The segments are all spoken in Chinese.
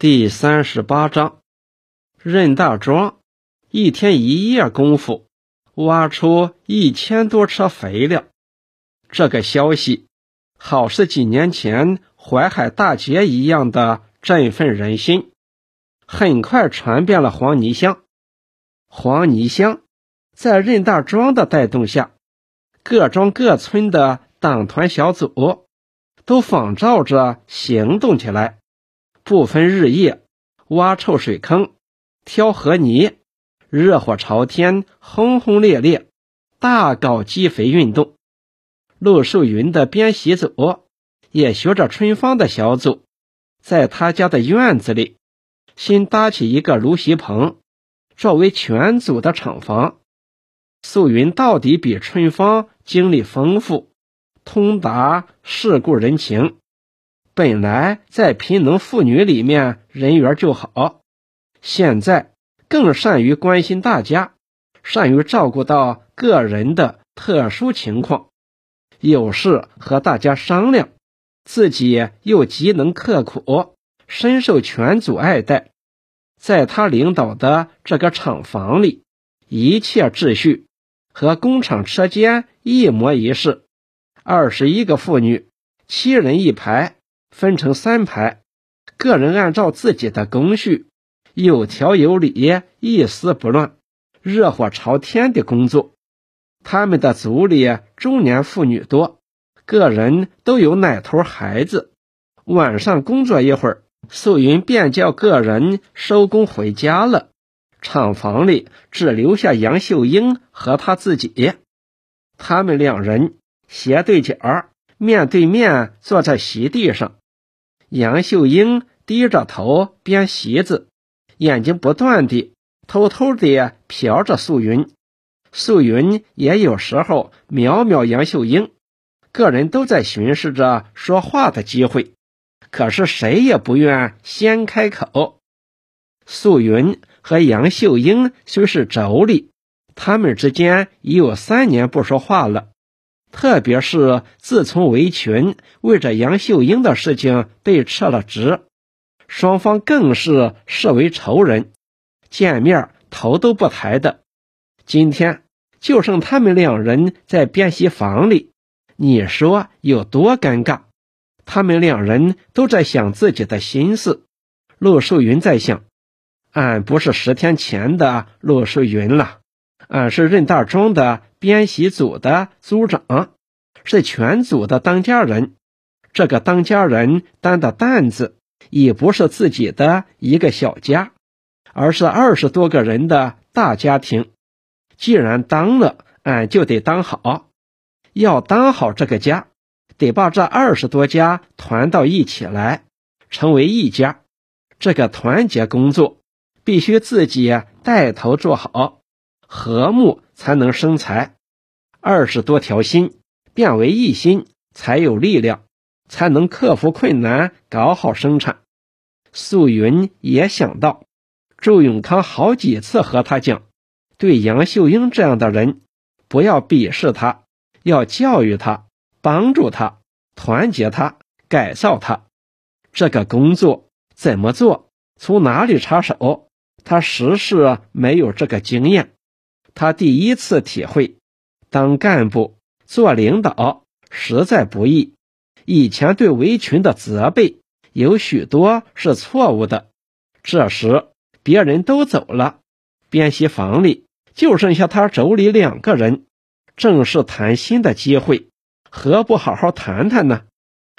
第三十八章，任大庄一天一夜功夫挖出一千多车肥料，这个消息好似几年前淮海大捷一样的振奋人心，很快传遍了黄泥乡。黄泥乡在任大庄的带动下，各庄各村的党团小组都仿照着行动起来。不分日夜，挖臭水坑，挑河泥，热火朝天，轰轰烈烈，大搞积肥运动。陆寿云的编习组也学着春芳的小组，在他家的院子里新搭起一个芦席棚，作为全组的厂房。素云到底比春芳经历丰富，通达世故人情。本来在贫农妇女里面人缘就好，现在更善于关心大家，善于照顾到个人的特殊情况，有事和大家商量，自己又极能刻苦，深受全组爱戴。在他领导的这个厂房里，一切秩序和工厂车间一模一式，二十一个妇女，七人一排。分成三排，个人按照自己的工序，有条有理，一丝不乱，热火朝天的工作。他们的组里中年妇女多，个人都有奶头孩子。晚上工作一会儿，素云便叫个人收工回家了。厂房里只留下杨秀英和她自己，他们两人斜对角，面对面坐在席地上。杨秀英低着头编席子，眼睛不断地偷偷地瞟着素云。素云也有时候瞄瞄杨秀英，个人都在巡视着说话的机会，可是谁也不愿先开口。素云和杨秀英虽是妯娌，他们之间已有三年不说话了。特别是自从围裙为着杨秀英的事情被撤了职，双方更是视为仇人，见面头都不抬的。今天就剩他们两人在便席房里，你说有多尴尬？他们两人都在想自己的心思。陆树云在想：俺不是十天前的陆树云了。俺是任大庄的编习组的组长，是全组的当家人。这个当家人担的担子，已不是自己的一个小家，而是二十多个人的大家庭。既然当了，俺就得当好。要当好这个家，得把这二十多家团到一起来，成为一家。这个团结工作，必须自己带头做好。和睦才能生财，二十多条心变为一心，才有力量，才能克服困难，搞好生产。素云也想到，周永康好几次和他讲，对杨秀英这样的人，不要鄙视他，要教育他，帮助他，团结他，改造他。这个工作怎么做，从哪里插手，他实是没有这个经验。他第一次体会，当干部做领导实在不易。以前对围裙的责备有许多是错误的。这时别人都走了，编习房里就剩下他妯娌两个人，正是谈心的机会，何不好好谈谈呢？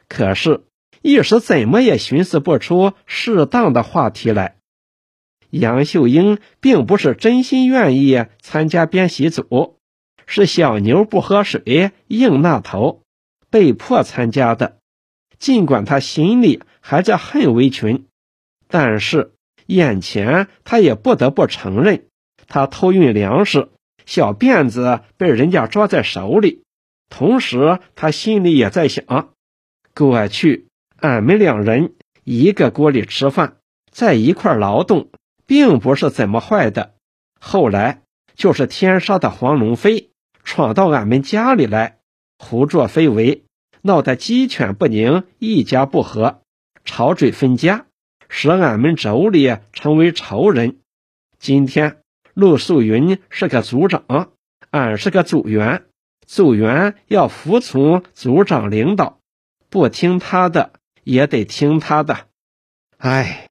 可是，一时怎么也寻思不出适当的话题来。杨秀英并不是真心愿意参加编习组，是小牛不喝水硬那头，被迫参加的。尽管他心里还在恨围裙，但是眼前他也不得不承认，他偷运粮食，小辫子被人家抓在手里。同时，他心里也在想：过去俺们两人一个锅里吃饭，在一块劳动。并不是怎么坏的，后来就是天杀的黄龙飞闯到俺们家里来，胡作非为，闹得鸡犬不宁，一家不和，吵嘴分家，使俺们妯娌成为仇人。今天陆素云是个族长，俺是个组员，组员要服从族长领导，不听他的也得听他的。唉，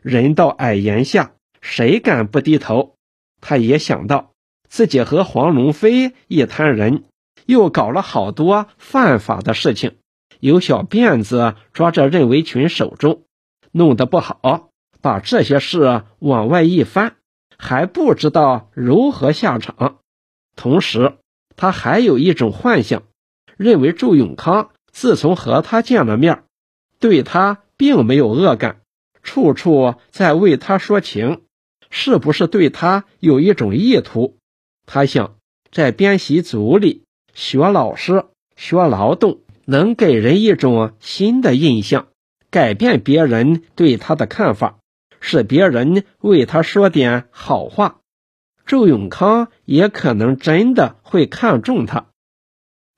人到矮檐下，谁敢不低头？他也想到自己和黄龙飞一摊人，又搞了好多犯法的事情，有小辫子抓着任维群手中，弄得不好，把这些事往外一翻，还不知道如何下场。同时，他还有一种幻想，认为祝永康自从和他见了面，对他并没有恶感。处处在为他说情，是不是对他有一种意图？他想在编习组里学老师、学劳动，能给人一种新的印象，改变别人对他的看法，使别人为他说点好话。周永康也可能真的会看中他。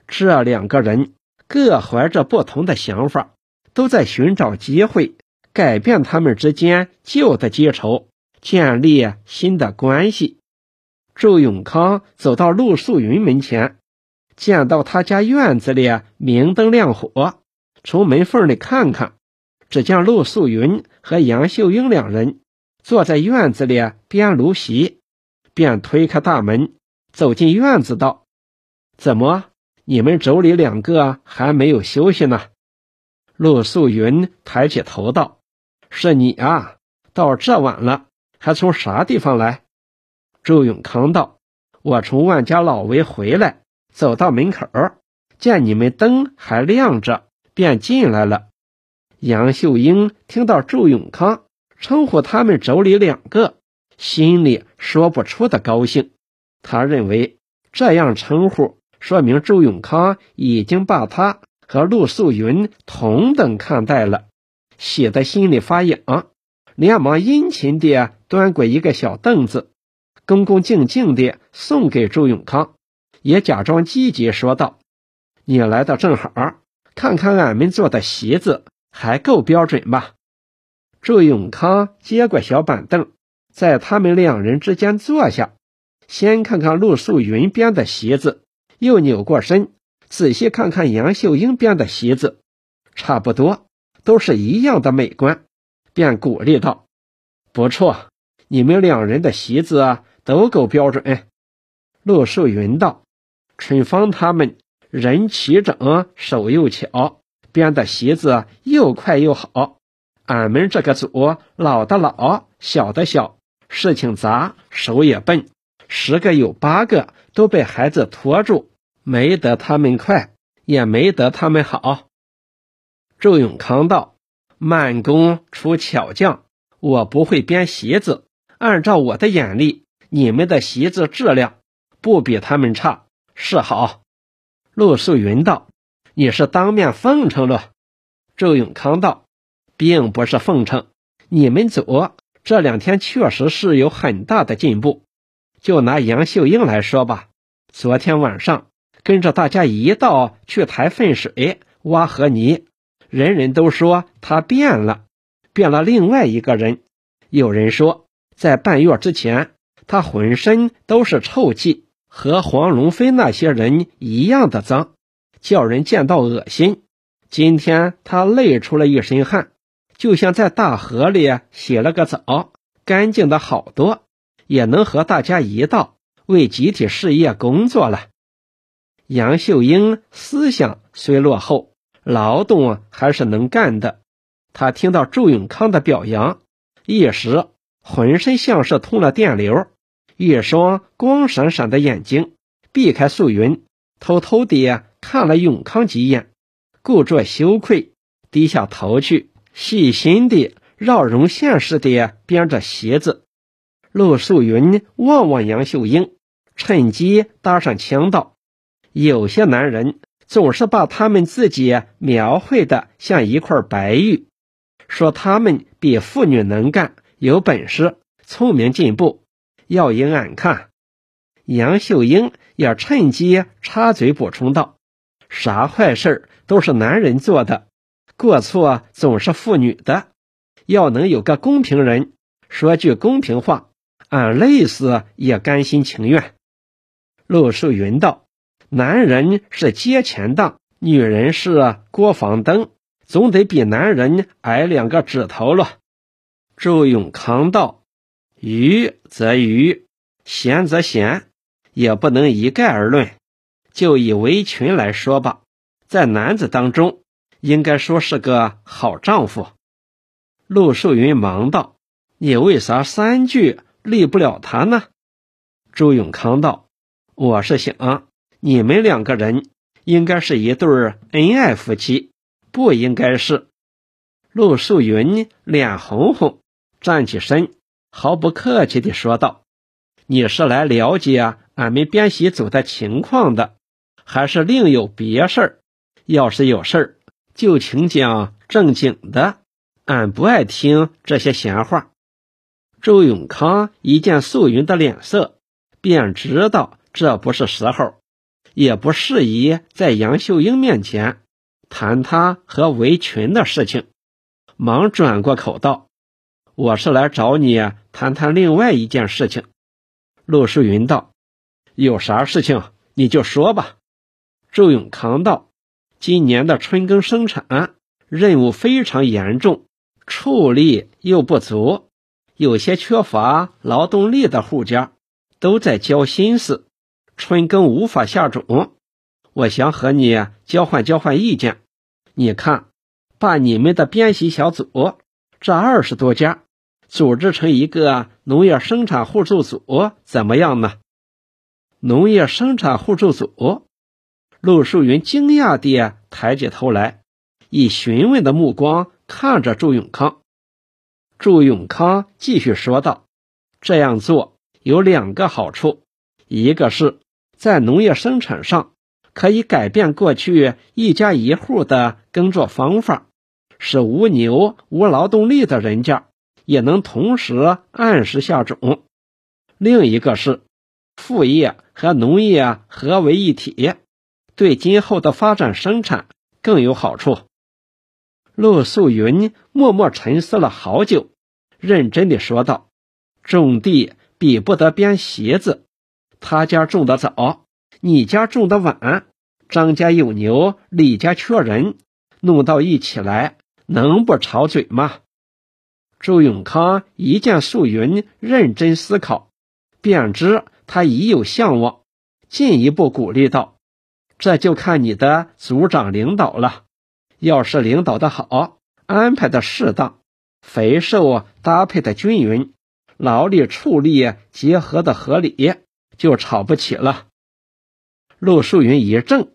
这两个人各怀着不同的想法，都在寻找机会。改变他们之间旧的结仇，建立新的关系。周永康走到陆素云门前，见到他家院子里明灯亮火，从门缝里看看，只见陆素云和杨秀英两人坐在院子里编芦席，便推开大门走进院子，道：“怎么，你们妯娌两个还没有休息呢？”陆素云抬起头道。是你啊！到这晚了，还从啥地方来？周永康道：“我从万家老围回来，走到门口，见你们灯还亮着，便进来了。”杨秀英听到周永康称呼他们妯娌两个，心里说不出的高兴。他认为这样称呼，说明周永康已经把他和陆素云同等看待了。喜得心里发痒，连忙殷勤地端过一个小凳子，恭恭敬敬地送给周永康，也假装积极说道：“你来的正好，看看俺们做的席子还够标准吧？”周永康接过小板凳，在他们两人之间坐下，先看看陆素云编的席子，又扭过身仔细看看杨秀英编的席子，差不多。都是一样的美观，便鼓励道：“不错，你们两人的席子都够标准。”陆树云道：“春芳他们人齐整，手又巧，编的席子又快又好。俺们这个组老的老，小的小，事情杂，手也笨，十个有八个都被孩子拖住，没得他们快，也没得他们好。”周永康道：“慢工出巧匠，我不会编席子。按照我的眼力，你们的席子质量不比他们差，是好。”陆素云道：“你是当面奉承了。”周永康道：“并不是奉承，你们组这两天确实是有很大的进步。就拿杨秀英来说吧，昨天晚上跟着大家一道去抬粪水、挖河泥。”人人都说他变了，变了另外一个人。有人说，在半月之前，他浑身都是臭气，和黄龙飞那些人一样的脏，叫人见到恶心。今天他累出了一身汗，就像在大河里洗了个澡，干净的好多，也能和大家一道为集体事业工作了。杨秀英思想虽落后。劳动还是能干的。他听到祝永康的表扬，一时浑身像是通了电流，一双光闪闪的眼睛避开素云，偷偷地看了永康几眼，故作羞愧，低下头去，细心地绕绒线似的编着席子。陆素云望望杨秀英，趁机搭上腔道：“有些男人。”总是把他们自己描绘的像一块白玉，说他们比妇女能干、有本事、聪明进步。要依俺看，杨秀英也趁机插嘴补充道：“啥坏事都是男人做的，过错总是妇女的。要能有个公平人，说句公平话，俺累死也甘心情愿。陆树云道：“男人是接钱当，女人是过房灯，总得比男人矮两个指头了。”周永康道：“愚则愚，贤则贤，也不能一概而论。就以围裙来说吧，在男子当中，应该说是个好丈夫。”陆树云忙道：“你为啥三句立不了他呢？”周永康道。我是想，你们两个人应该是一对恩爱夫妻，不应该是。陆素云脸红红，站起身，毫不客气地说道：“你是来了解俺们编习组的情况的，还是另有别事儿？要是有事儿，就请讲正经的，俺不爱听这些闲话。”周永康一见素云的脸色，便知道。这不是时候，也不适宜在杨秀英面前谈他和围裙的事情。忙转过口道：“我是来找你谈谈另外一件事情。”陆淑云道：“有啥事情你就说吧。”周永康道：“今年的春耕生产任务非常严重，畜力又不足，有些缺乏劳动力的户家都在交心思。”春耕无法下种，我想和你交换交换意见。你看，把你们的编习小组这二十多家组织成一个农业生产互助组，怎么样呢？农业生产互助组，陆树云惊讶地抬起头来，以询问的目光看着祝永康。祝永康继续说道：“这样做有两个好处，一个是。”在农业生产上，可以改变过去一家一户的耕作方法，使无牛无劳动力的人家也能同时按时下种。另一个是副业和农业合为一体，对今后的发展生产更有好处。陆素云默默沉思了好久，认真地说道：“种地比不得编席子。”他家种的早，你家种的晚，张家有牛，李家缺人，弄到一起来，能不吵嘴吗？周永康一见素云认真思考，便知他已有向往，进一步鼓励道：“这就看你的组长领导了。要是领导的好，安排的适当，肥瘦搭配的均匀，劳力畜力结合的合理。”就吵不起了。陆树云一怔，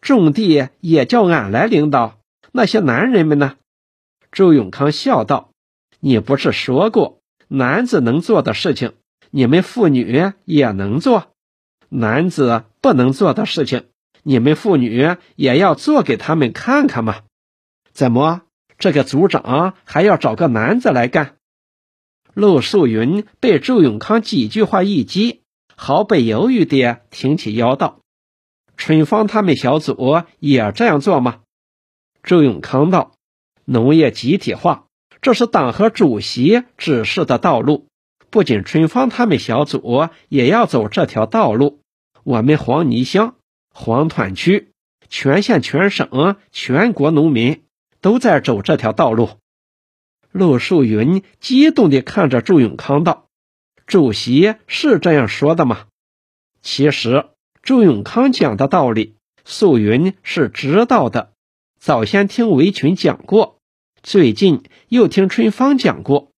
种地也叫俺来领导？那些男人们呢？周永康笑道：“你不是说过，男子能做的事情，你们妇女也能做；男子不能做的事情，你们妇女也要做给他们看看嘛。怎么，这个组长还要找个男子来干？”陆树云被周永康几句话一激。毫不犹豫地挺起腰道：“春芳他们小组也这样做吗？”周永康道：“农业集体化，这是党和主席指示的道路。不仅春芳他们小组也要走这条道路，我们黄泥乡、黄团区、全县、全省、全国农民都在走这条道路。”陆树云激动地看着周永康道。主席是这样说的吗？其实祝永康讲的道理，素云是知道的。早先听围裙讲过，最近又听春芳讲过，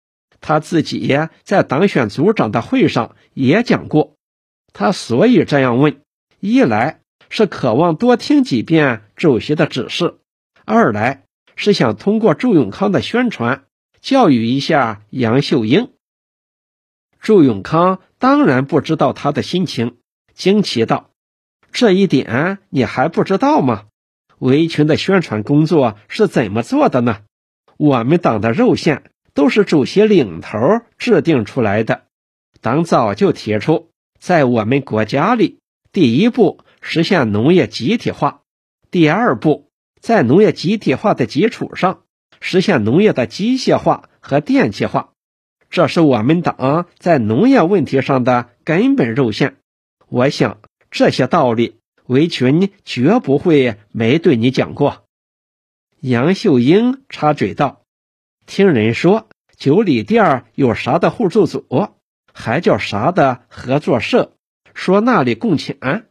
他自己在党选组长的会上也讲过。他所以这样问：一来是渴望多听几遍主席的指示；二来是想通过祝永康的宣传，教育一下杨秀英。祝永康当然不知道他的心情，惊奇道：“这一点你还不知道吗？围裙的宣传工作是怎么做的呢？我们党的肉线都是主席领头制定出来的。党早就提出，在我们国家里，第一步实现农业集体化，第二步在农业集体化的基础上，实现农业的机械化和电气化，这是我们党在农业问题上的根本肉线。我想这些道理，围群绝不会没对你讲过。”杨秀英插嘴道：“听人说九里店有啥的互助组，还叫啥的合作社，说那里供钱。”